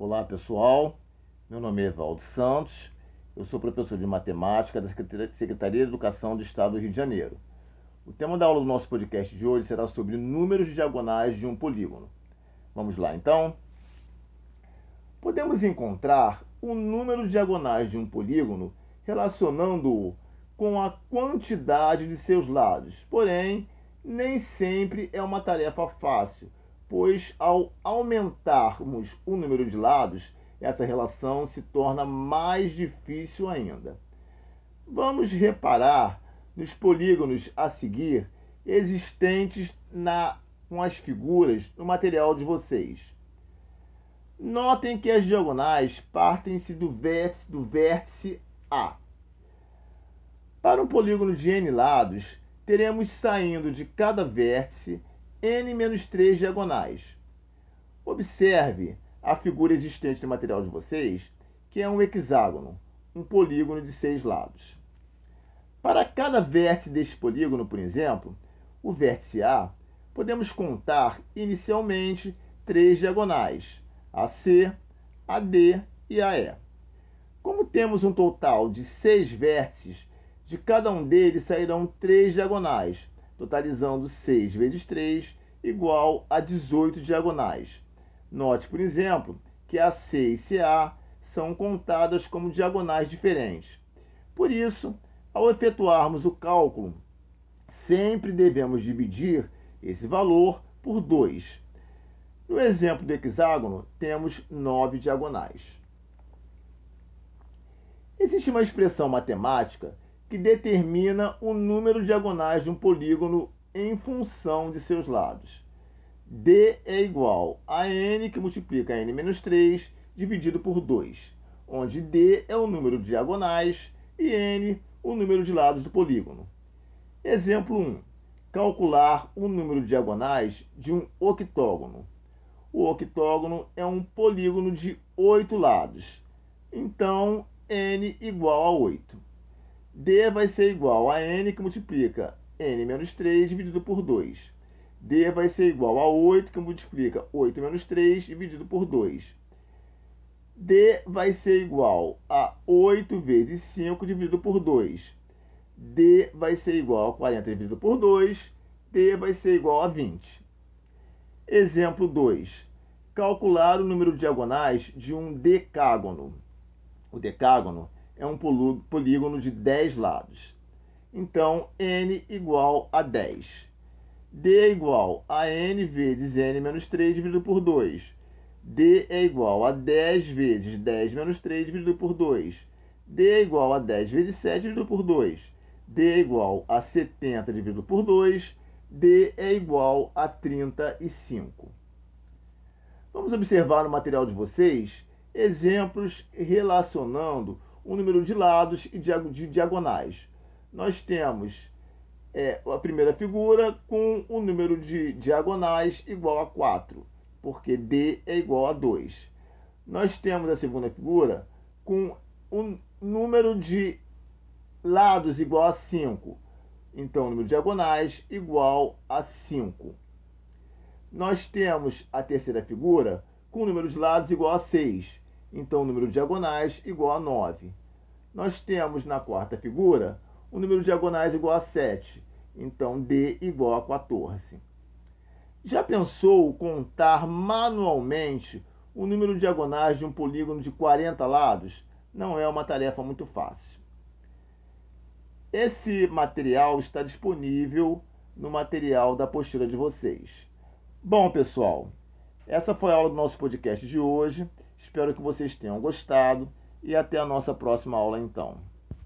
Olá pessoal, meu nome é Evaldo Santos, eu sou professor de matemática da Secretaria de Educação do Estado do Rio de Janeiro. O tema da aula do nosso podcast de hoje será sobre números diagonais de um polígono. Vamos lá então? Podemos encontrar o número de diagonais de um polígono relacionando-o com a quantidade de seus lados, porém, nem sempre é uma tarefa fácil pois ao aumentarmos o número de lados, essa relação se torna mais difícil ainda. Vamos reparar nos polígonos a seguir existentes na, com as figuras no material de vocês. Notem que as diagonais partem-se do vértice, do vértice A. Para um polígono de n lados, teremos saindo de cada vértice n-3 diagonais. Observe a figura existente no material de vocês, que é um hexágono, um polígono de seis lados. Para cada vértice deste polígono, por exemplo, o vértice A, podemos contar inicialmente três diagonais, AC, AD e AE. Como temos um total de seis vértices, de cada um deles sairão três diagonais, totalizando 6 vezes 3 igual a 18 diagonais. Note, por exemplo, que AC e CA são contadas como diagonais diferentes. Por isso, ao efetuarmos o cálculo, sempre devemos dividir esse valor por 2. No exemplo do hexágono, temos 9 diagonais. Existe uma expressão matemática que determina o número diagonais de um polígono em função de seus lados. D é igual a n que multiplica n menos 3 dividido por 2, onde D é o número de diagonais e n o número de lados do polígono. Exemplo 1. Calcular o número de diagonais de um octógono. O octógono é um polígono de 8 lados. Então, n igual a 8. D vai ser igual a n que multiplica n menos 3 dividido por 2. D vai ser igual a 8 que multiplica 8 menos 3 dividido por 2. D vai ser igual a 8 vezes 5 dividido por 2. D vai ser igual a 40 dividido por 2. D vai ser igual a 20. Exemplo 2. Calcular o número de diagonais de um decágono. O decágono é um polígono de 10 lados. Então, n igual a 10. D é igual a n vezes n menos 3 dividido por 2. D é igual a 10 vezes 10 menos 3 dividido por 2. D é igual a 10 vezes 7 dividido por 2. D é igual a 70 dividido por 2. D é igual a 35. Vamos observar no material de vocês exemplos relacionando o número de lados e de diagonais. Nós temos é, a primeira figura com o número de diagonais igual a 4, porque D é igual a 2. Nós temos a segunda figura com o número de lados igual a 5. Então, o número de diagonais igual a 5. Nós temos a terceira figura com o número de lados igual a 6. Então, o número de diagonais igual a 9. Nós temos na quarta figura o número de diagonais igual a 7. Então, D igual a 14. Já pensou contar manualmente o número de diagonais de um polígono de 40 lados? Não é uma tarefa muito fácil. Esse material está disponível no material da apostila de vocês. Bom, pessoal, essa foi a aula do nosso podcast de hoje. Espero que vocês tenham gostado e até a nossa próxima aula então.